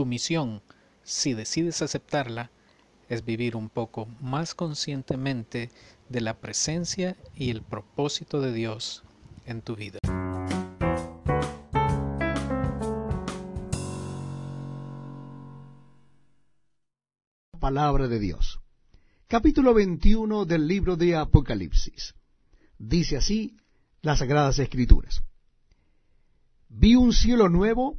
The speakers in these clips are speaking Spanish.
Tu misión, si decides aceptarla, es vivir un poco más conscientemente de la presencia y el propósito de Dios en tu vida. Palabra de Dios. Capítulo 21 del libro de Apocalipsis. Dice así las Sagradas Escrituras. Vi un cielo nuevo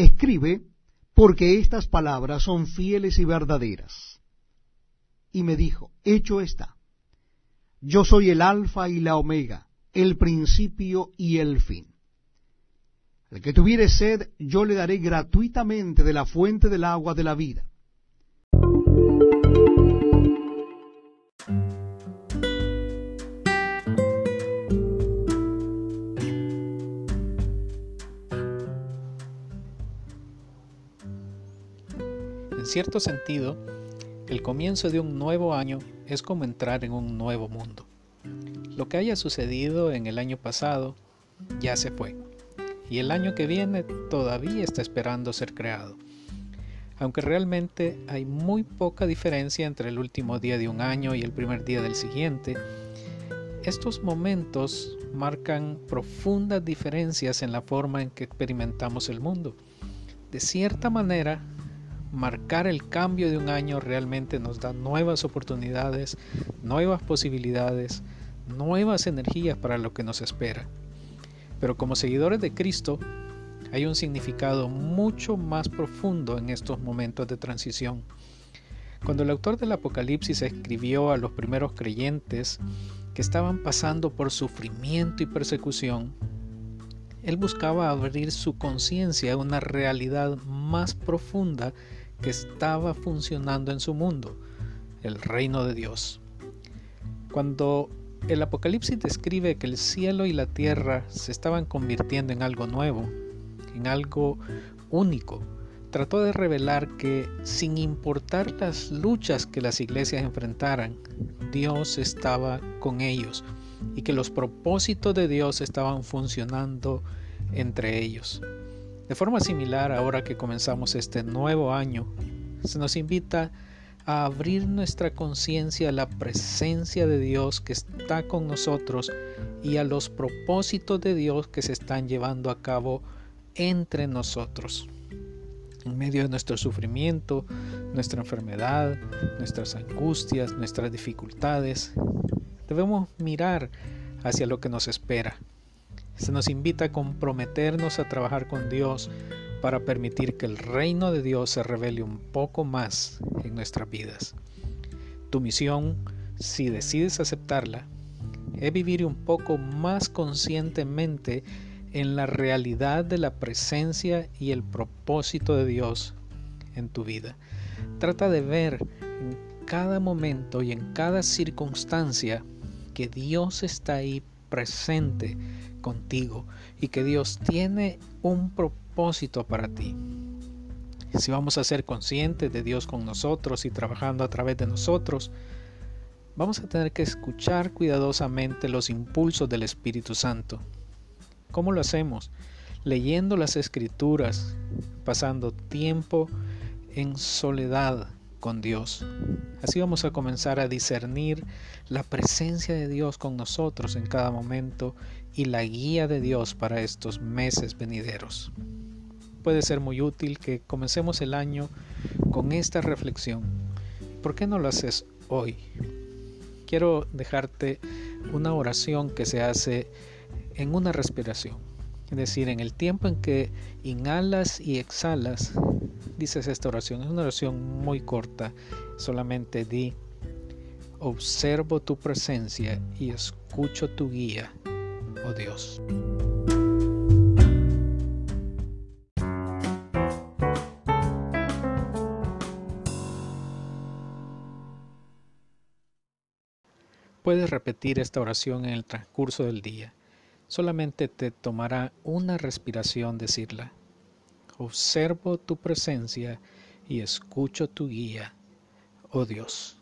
Escribe, porque estas palabras son fieles y verdaderas. Y me dijo, hecho está. Yo soy el alfa y la omega, el principio y el fin. El que tuviere sed, yo le daré gratuitamente de la fuente del agua de la vida. Cierto sentido, el comienzo de un nuevo año es como entrar en un nuevo mundo. Lo que haya sucedido en el año pasado ya se fue, y el año que viene todavía está esperando ser creado. Aunque realmente hay muy poca diferencia entre el último día de un año y el primer día del siguiente, estos momentos marcan profundas diferencias en la forma en que experimentamos el mundo. De cierta manera, marcar el cambio de un año realmente nos da nuevas oportunidades, nuevas posibilidades, nuevas energías para lo que nos espera. Pero como seguidores de Cristo, hay un significado mucho más profundo en estos momentos de transición. Cuando el autor del Apocalipsis escribió a los primeros creyentes que estaban pasando por sufrimiento y persecución, él buscaba abrir su conciencia a una realidad más profunda que estaba funcionando en su mundo, el reino de Dios. Cuando el Apocalipsis describe que el cielo y la tierra se estaban convirtiendo en algo nuevo, en algo único, trató de revelar que sin importar las luchas que las iglesias enfrentaran, Dios estaba con ellos y que los propósitos de Dios estaban funcionando entre ellos. De forma similar, ahora que comenzamos este nuevo año, se nos invita a abrir nuestra conciencia a la presencia de Dios que está con nosotros y a los propósitos de Dios que se están llevando a cabo entre nosotros. En medio de nuestro sufrimiento, nuestra enfermedad, nuestras angustias, nuestras dificultades, debemos mirar hacia lo que nos espera se nos invita a comprometernos a trabajar con Dios para permitir que el reino de Dios se revele un poco más en nuestras vidas. Tu misión, si decides aceptarla, es vivir un poco más conscientemente en la realidad de la presencia y el propósito de Dios en tu vida. Trata de ver en cada momento y en cada circunstancia que Dios está ahí presente contigo y que Dios tiene un propósito para ti. Si vamos a ser conscientes de Dios con nosotros y trabajando a través de nosotros, vamos a tener que escuchar cuidadosamente los impulsos del Espíritu Santo. ¿Cómo lo hacemos? Leyendo las escrituras, pasando tiempo en soledad con Dios. Así vamos a comenzar a discernir la presencia de Dios con nosotros en cada momento y la guía de Dios para estos meses venideros. puede ser muy útil que comencemos el año con esta reflexión. ¿Por qué no lo haces hoy? Quiero dejarte una oración que se hace en una respiración. Es decir, en el tiempo en que inhalas y exhalas, dices esta oración. Es una oración muy corta. Solamente di, observo tu presencia y escucho tu guía, oh Dios. Puedes repetir esta oración en el transcurso del día. Solamente te tomará una respiración decirla. Observo tu presencia y escucho tu guía, oh Dios.